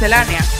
Miscelánea.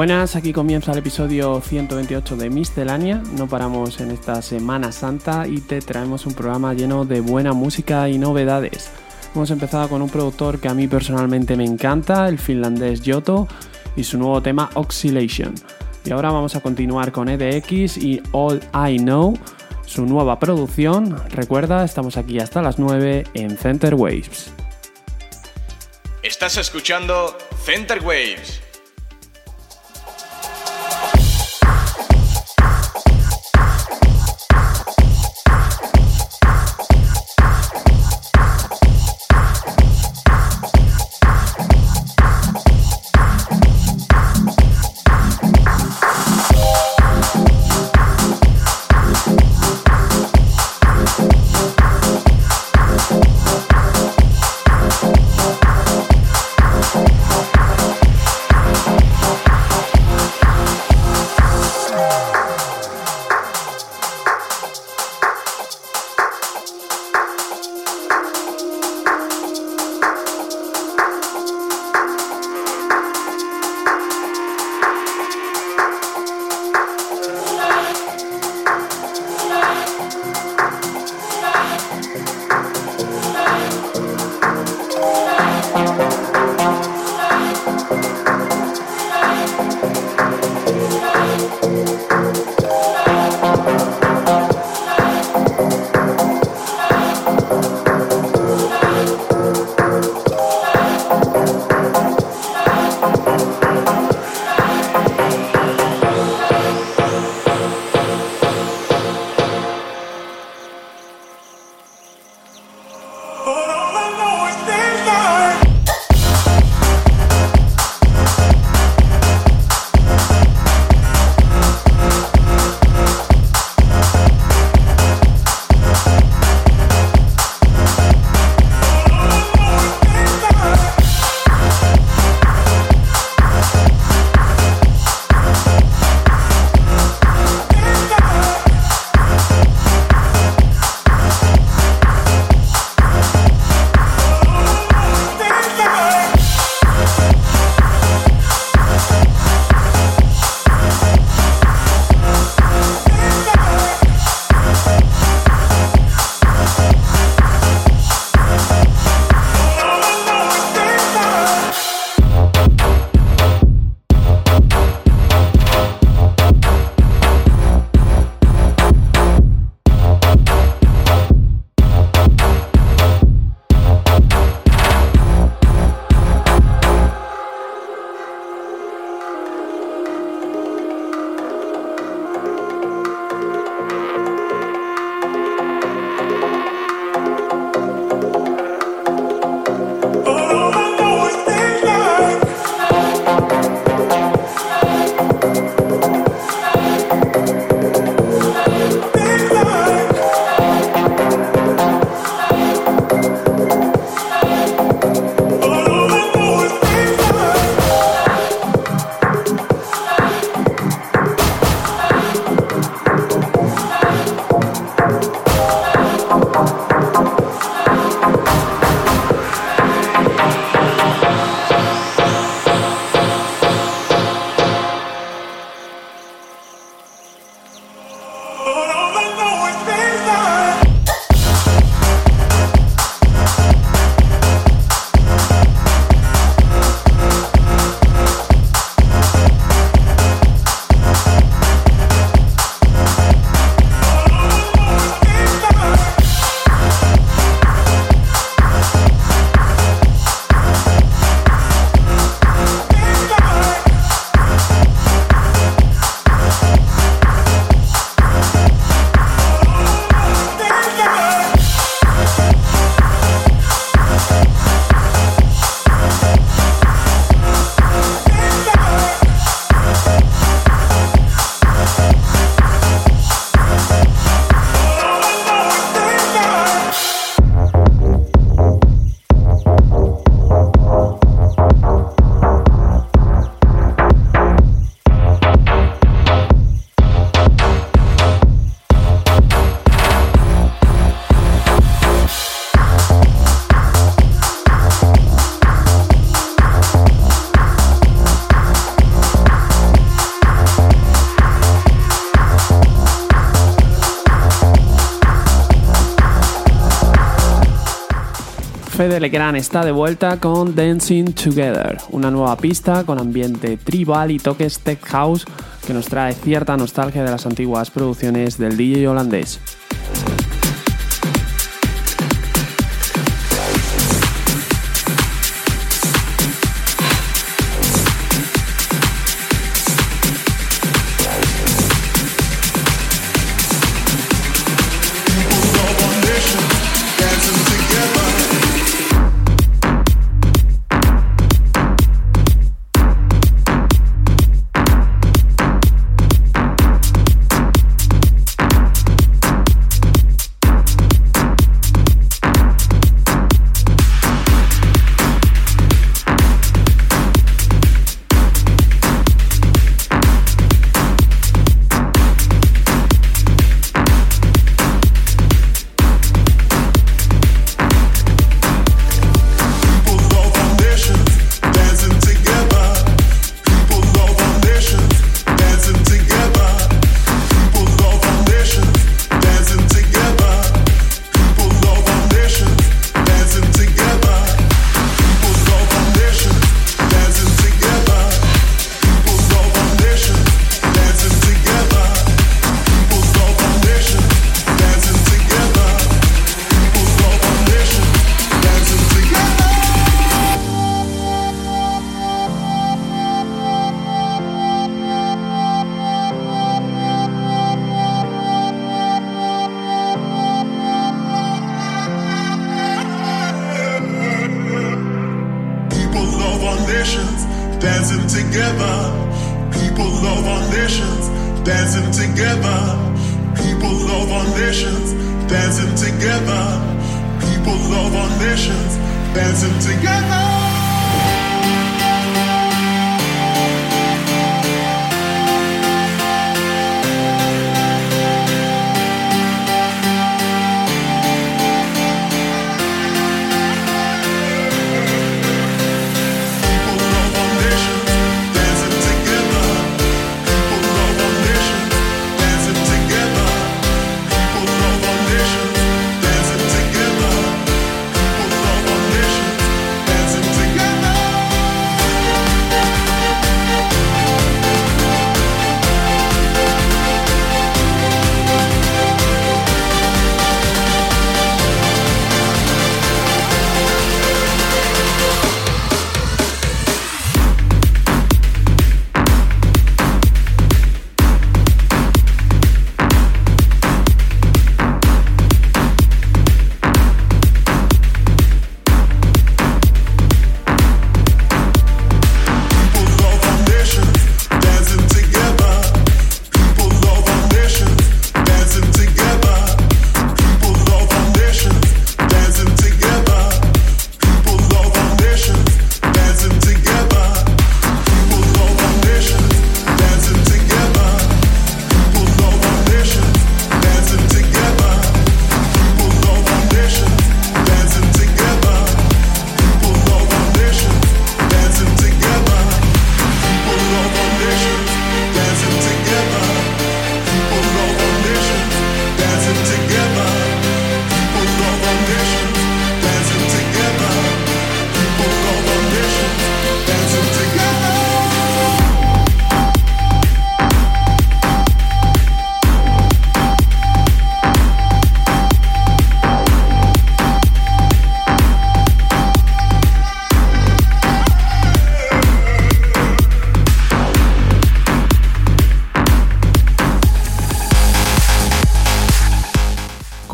Buenas, aquí comienza el episodio 128 de Miscelánea. No paramos en esta Semana Santa y te traemos un programa lleno de buena música y novedades. Hemos empezado con un productor que a mí personalmente me encanta, el finlandés Yoto, y su nuevo tema Oscillation. Y ahora vamos a continuar con EDX y All I Know, su nueva producción. Recuerda, estamos aquí hasta las 9 en Center Waves. Estás escuchando Center Waves. Fede Legrand está de vuelta con Dancing Together, una nueva pista con ambiente tribal y toques tech house que nos trae cierta nostalgia de las antiguas producciones del DJ holandés.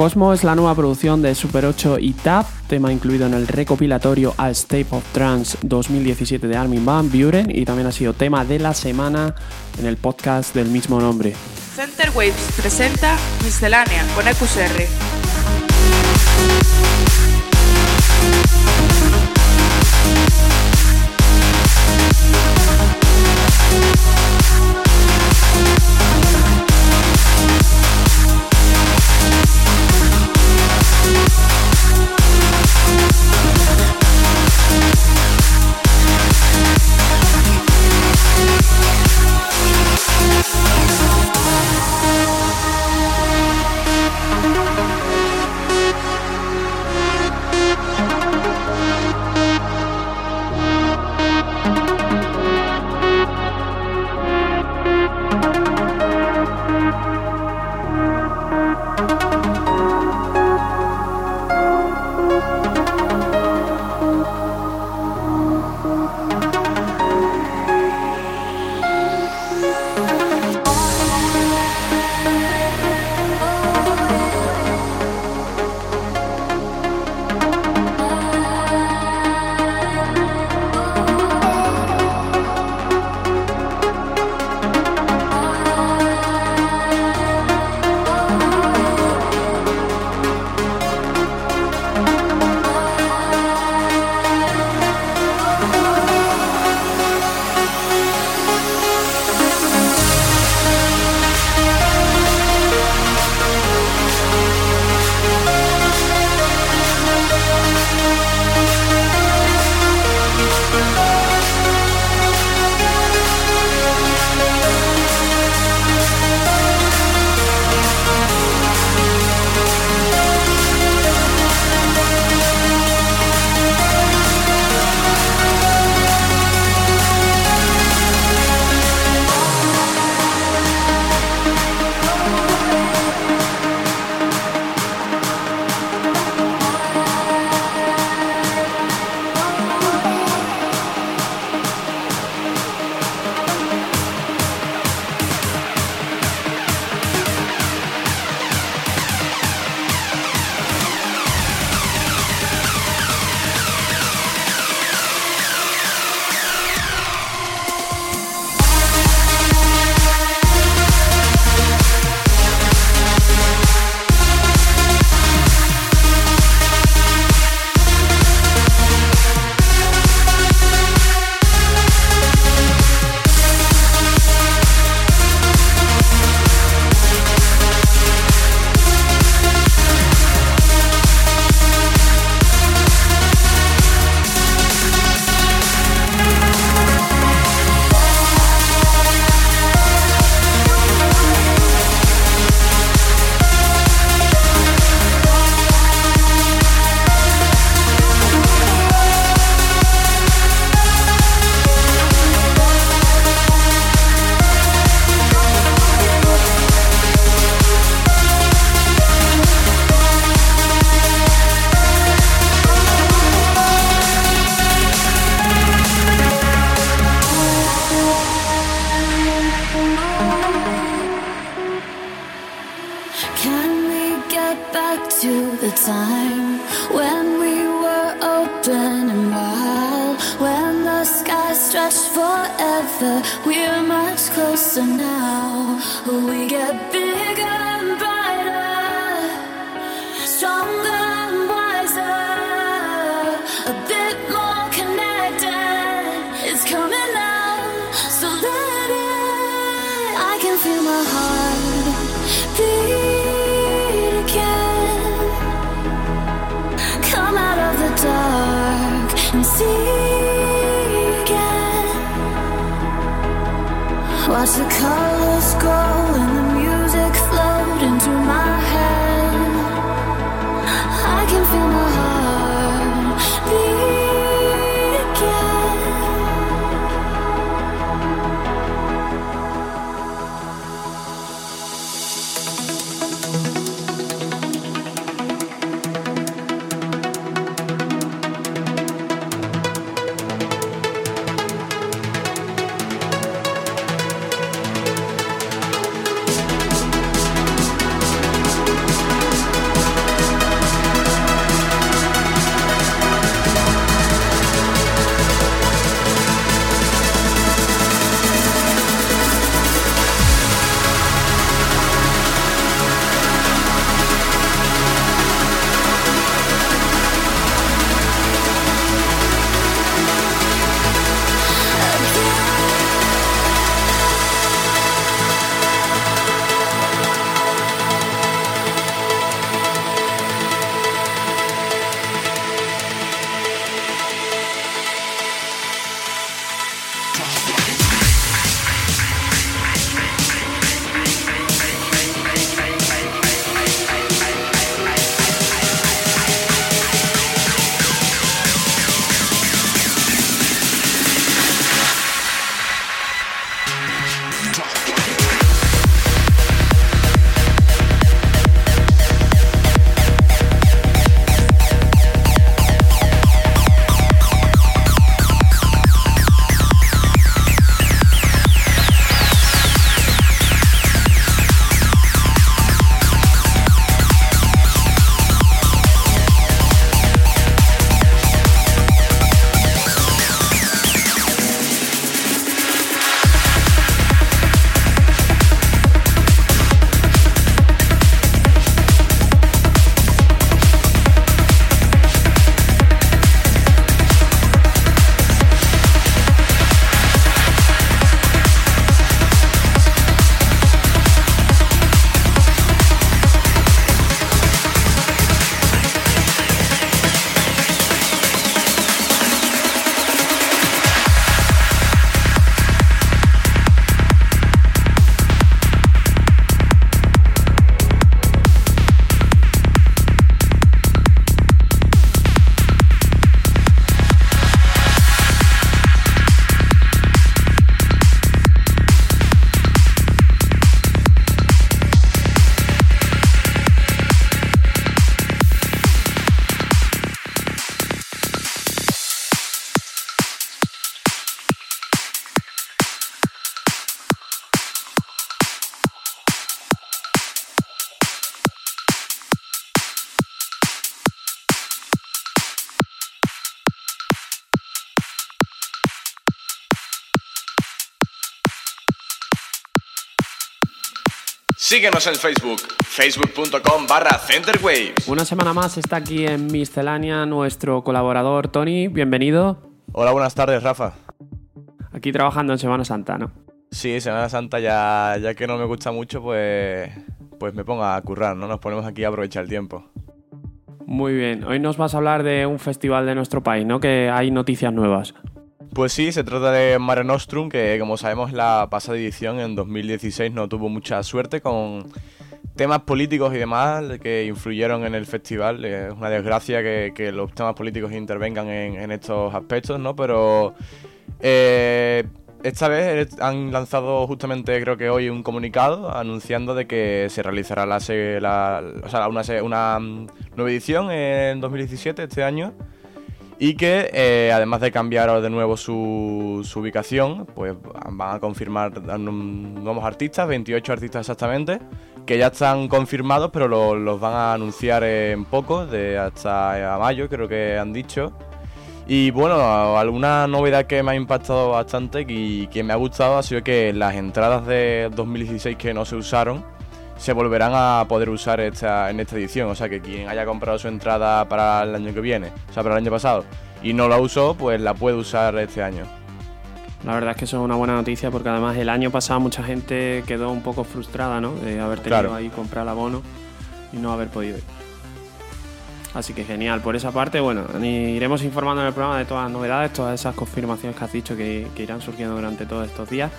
Cosmo es la nueva producción de Super 8 y TAP, tema incluido en el recopilatorio A State of Trance 2017 de Armin Van Buren y también ha sido tema de la semana en el podcast del mismo nombre. Center Waves presenta Miscelánea con EQSR. Síguenos en Facebook, facebook.com barra centerwaves. Una semana más está aquí en Miscelánea nuestro colaborador Tony. Bienvenido. Hola, buenas tardes, Rafa. Aquí trabajando en Semana Santa, ¿no? Sí, Semana Santa ya, ya que no me gusta mucho, pues, pues me pongo a currar, ¿no? Nos ponemos aquí a aprovechar el tiempo. Muy bien. Hoy nos vas a hablar de un festival de nuestro país, ¿no? Que hay noticias nuevas. Pues sí, se trata de Mare Nostrum, que como sabemos la pasada edición en 2016 no tuvo mucha suerte con temas políticos y demás que influyeron en el festival. Es una desgracia que, los temas políticos intervengan en, en estos aspectos, ¿no? Pero eh, esta vez han lanzado justamente creo que hoy un comunicado anunciando de que se realizará la, la- o sea, una, una mm, nueva edición en 2017, este año. Y que eh, además de cambiar de nuevo su, ubicación, pues van a confirmar nuevos artistas, 28 artistas exactamente, que ya están confirmados, pero lo- los van a anunciar en poco, de hasta mayo creo que han dicho. Y bueno, alguna novedad que me ha impactado bastante y que me ha gustado ha sido que las entradas de 2016 que no se usaron se volverán a poder usar esta, en esta edición. O sea que quien haya comprado su entrada para el año que viene, o sea, para el año pasado, y no la usó, pues la puede usar este año. La verdad es que eso es una buena noticia porque además el año pasado mucha gente quedó un poco frustrada, ¿no? De haber tenido Claro. ahí comprar el abono y no haber podido ir. Así que genial. Por esa parte, bueno, iremos informando en el programa de todas las novedades, todas esas confirmaciones que has dicho que, que irán surgiendo durante todos estos días.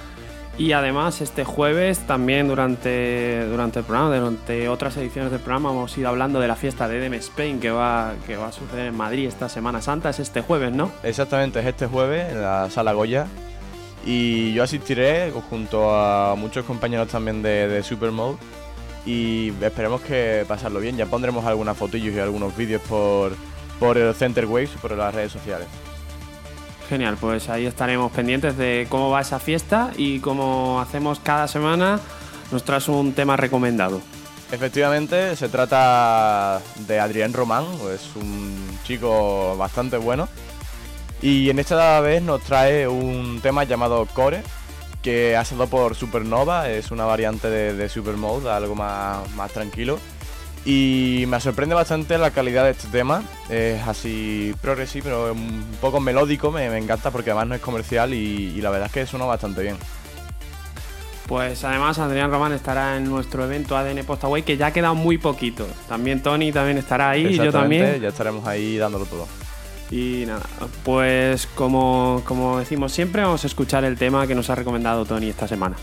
Y además, este jueves también durante, durante el programa, durante otras ediciones del programa, hemos ido hablando de la fiesta de Edem Spain que va, que va a suceder en Madrid esta Semana Santa. Es este jueves, ¿no? Exactamente, es este jueves en la sala Goya. Y yo asistiré junto a muchos compañeros también de, de Supermode. Y esperemos que pasarlo bien. Ya pondremos algunas fotillos y algunos vídeos por, por el Center Waves por las redes sociales. Genial, pues ahí estaremos pendientes de cómo va esa fiesta y como hacemos cada semana, nos traes un tema recomendado. Efectivamente, se trata de Adrián Román, es un chico bastante bueno. Y en esta vez nos trae un tema llamado Core, que ha sido por Supernova, es una variante de, de Supermode, algo más, más tranquilo. Y me sorprende bastante la calidad de este tema, es así progresivo, pero un poco melódico, me, me encanta porque además no es comercial y, y la verdad es que suena bastante bien. Pues además Adrián Román estará en nuestro evento ADN Postaway, que ya queda muy poquito. También Tony también estará ahí, y yo también. Ya estaremos ahí dándolo todo. Y nada, pues como, como decimos siempre, vamos a escuchar el tema que nos ha recomendado Tony esta semana.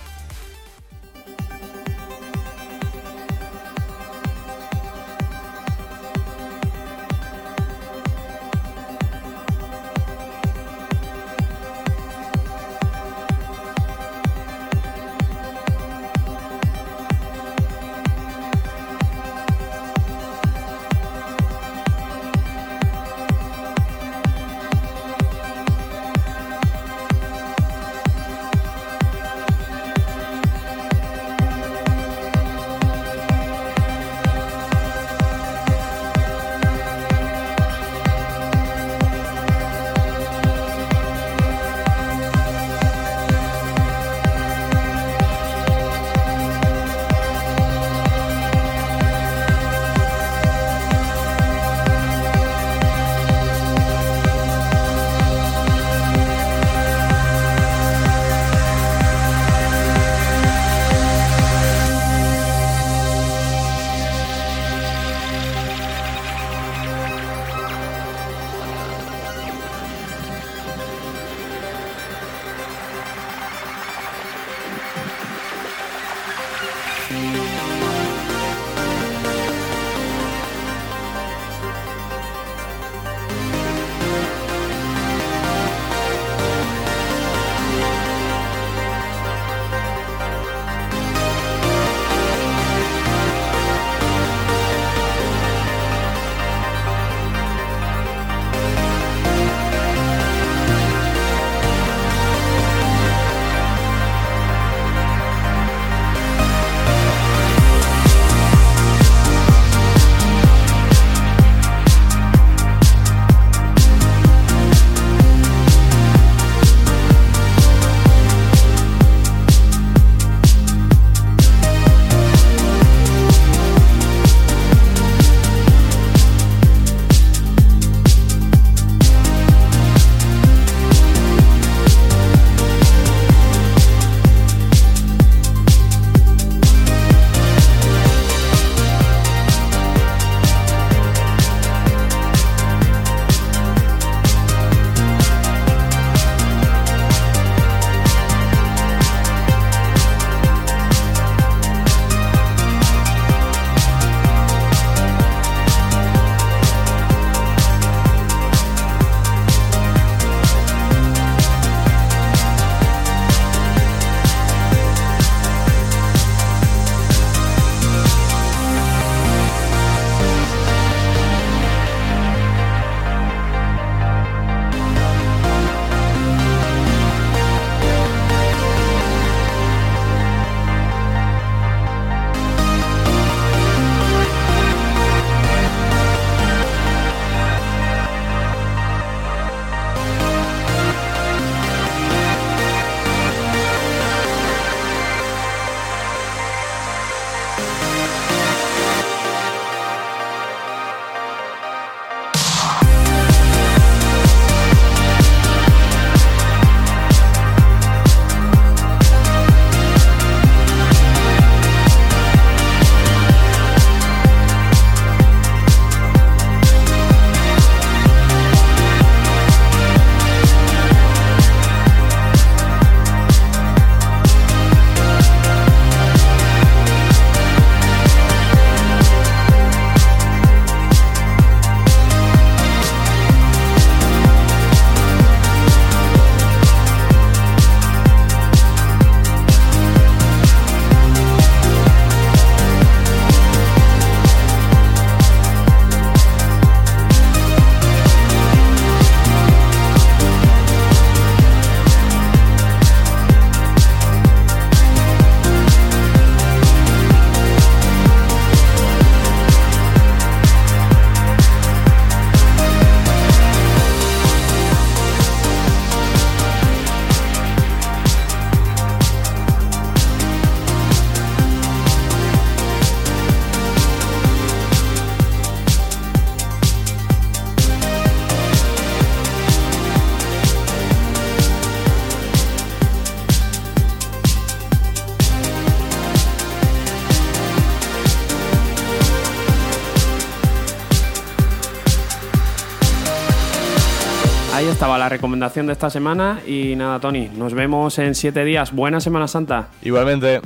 la recomendación de esta semana. Y nada, Tony, nos vemos en siete días. Buena Semana Santa. Igualmente.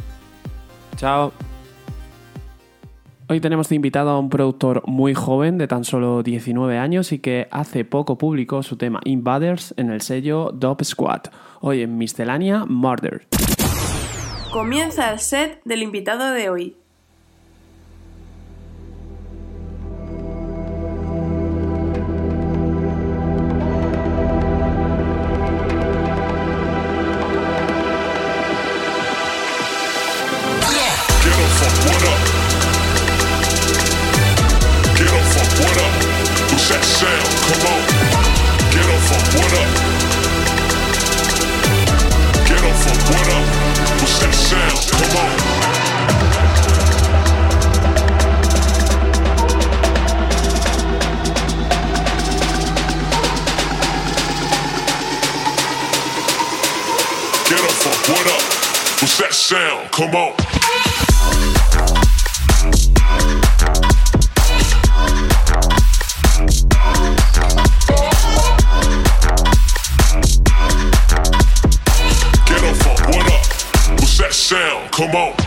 Chao. Hoy tenemos de invitado a un productor muy joven de tan solo 19 años y que hace poco publicó su tema Invaders en el sello Dope Squad. Hoy en Miscelánea Murder. Comienza el set del invitado de hoy. sound. Come on. Get up, what up? What's that sound? Come on.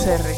Miscelánea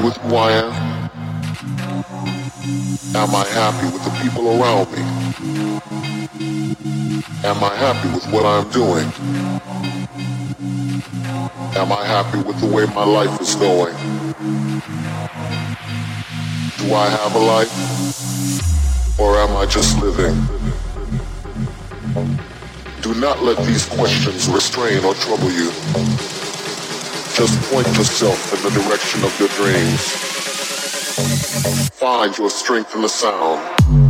happy with who I am? Am I happy with the people around me? Am I happy with what I'm doing? Am I happy with the way my life is going? Do I have a life? Or am I just living? Do not let these questions restrain or trouble you. Just point yourself in the direction of your dreams. Find your strength in the sound.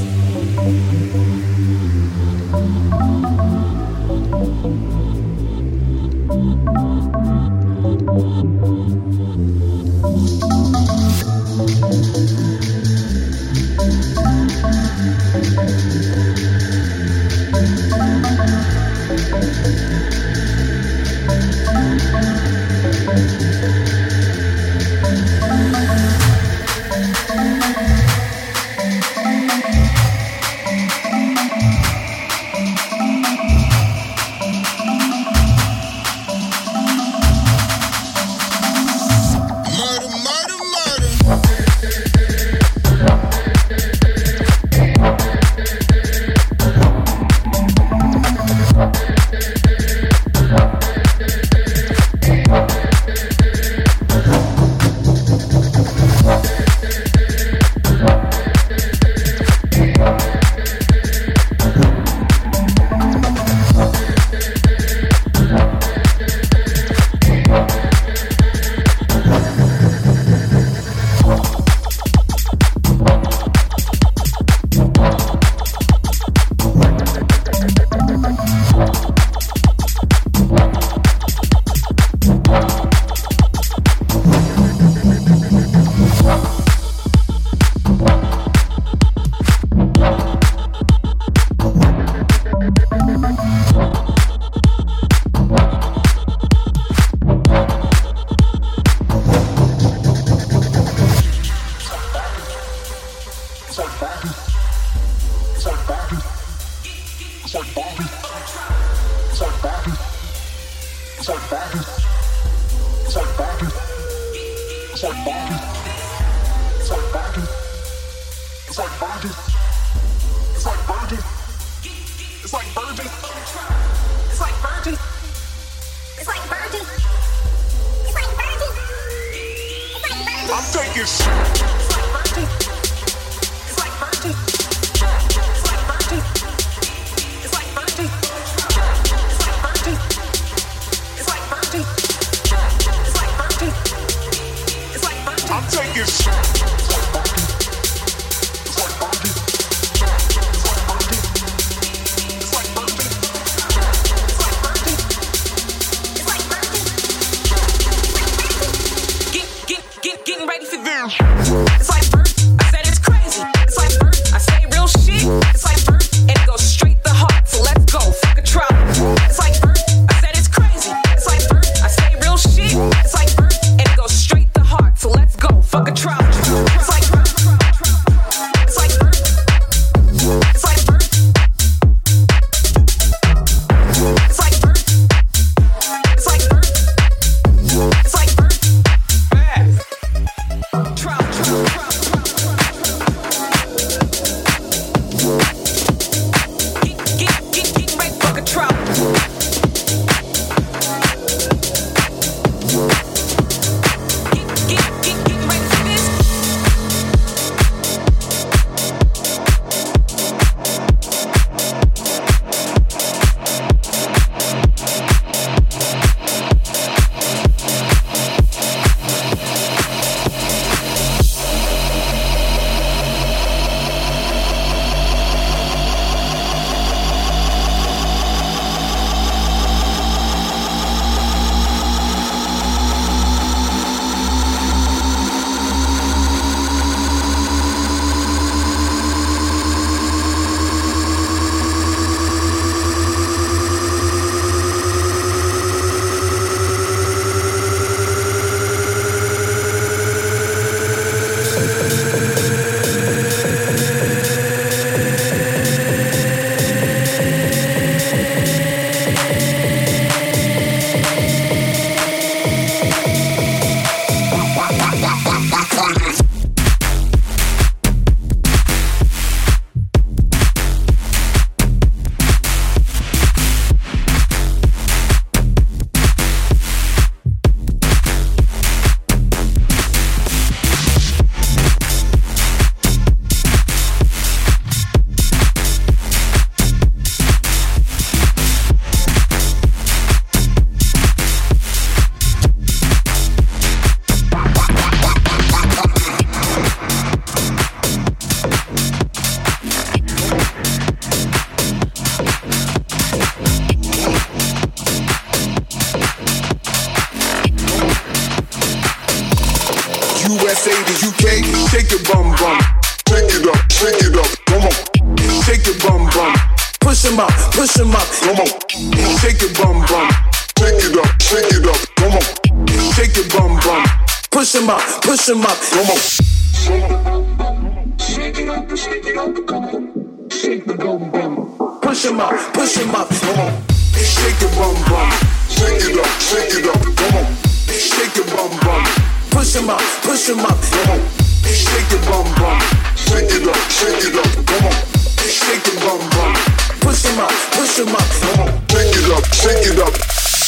Shake, shake your bum bum. Shake it up, shake it up. Come on. Shake your bum bum. Push 'em up, push 'em up. Come on. Shake your bum bum. Shake it up, shake it up. Come on. Shake your bum bum. Push 'em up, push 'em up. Come on. Shake it up, shake it up. Come on. Shake the bum bum. Push 'em up, push 'em up. Come on. Shake your bum bum. Shake it up, shake it up. Come on. Shake your bum bum. Push 'em up, push 'em up. Come on. Shake your bum bum. Shake it up, shake it up. Come on. Shake your bum bum. Push 'em up, push 'em up. Come on. Shake it up, shake it up.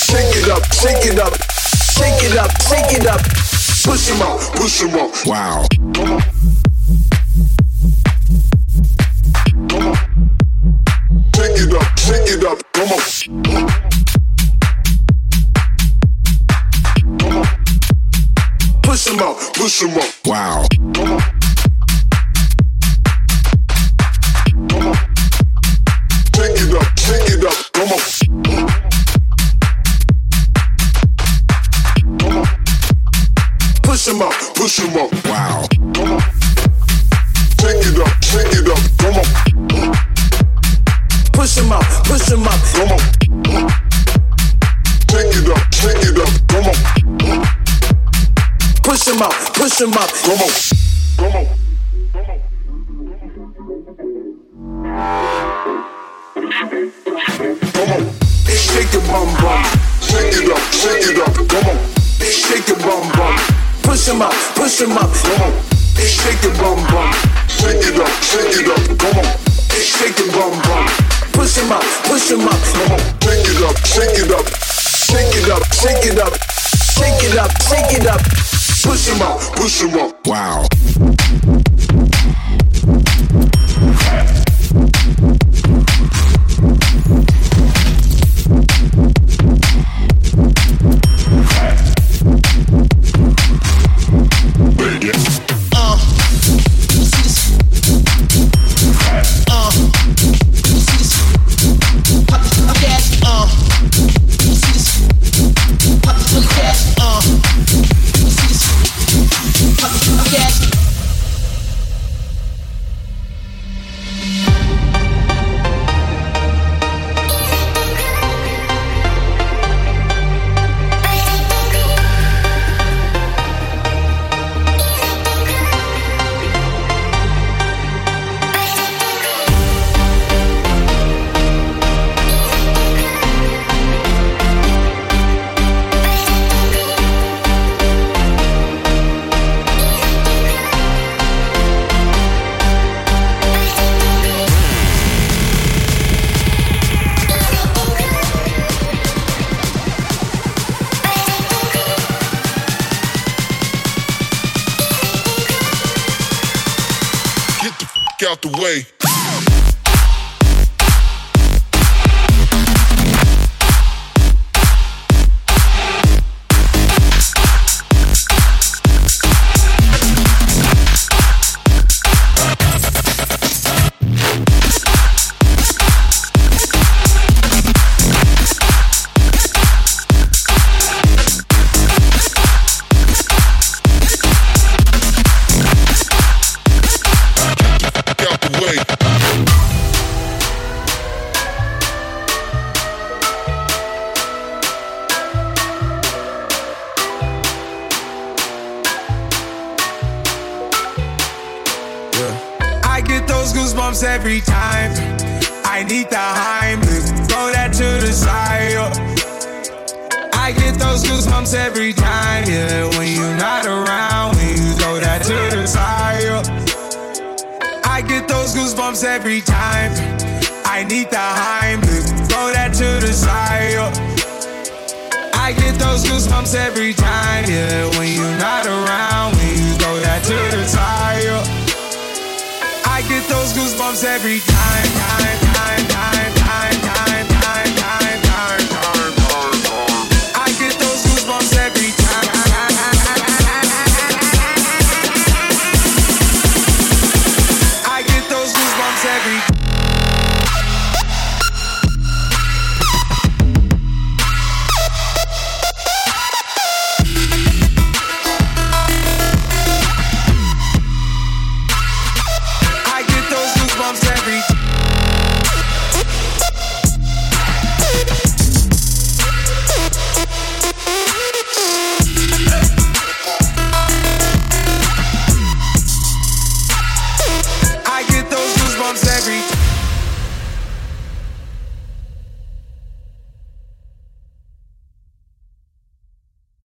Shake it up, shake it up. Shake it up, shake it up. Push 'em up, push 'em up. Wow. Come on. Come on. Shake it up, shake it up. Come on. Push 'em up, push 'em up. Wow. Come on. Come on. Shake it up, shake it up. Come on. Come on. Push 'em up, push 'em up. Wow. Come on. Shake it up, shake it up. Come on. Push 'em up, push 'em up. Come on. Shake it up, shake it up. Come on. Push 'em up, push 'em up. Come on. Come on. Come on. Shake your bum bum. Shake it up, shake it up. Come on. Shake your bum bum. Push 'em up, push 'em up. Come on. Shake your bum bum. Shake it up, shake it up. Come on. Shake your bum bum. Push 'em up, push 'em up. Come on. Shake it up, shake it up. Shake it up, shake it up. Shake it up, shake it up. Push him out, push him out. Wow.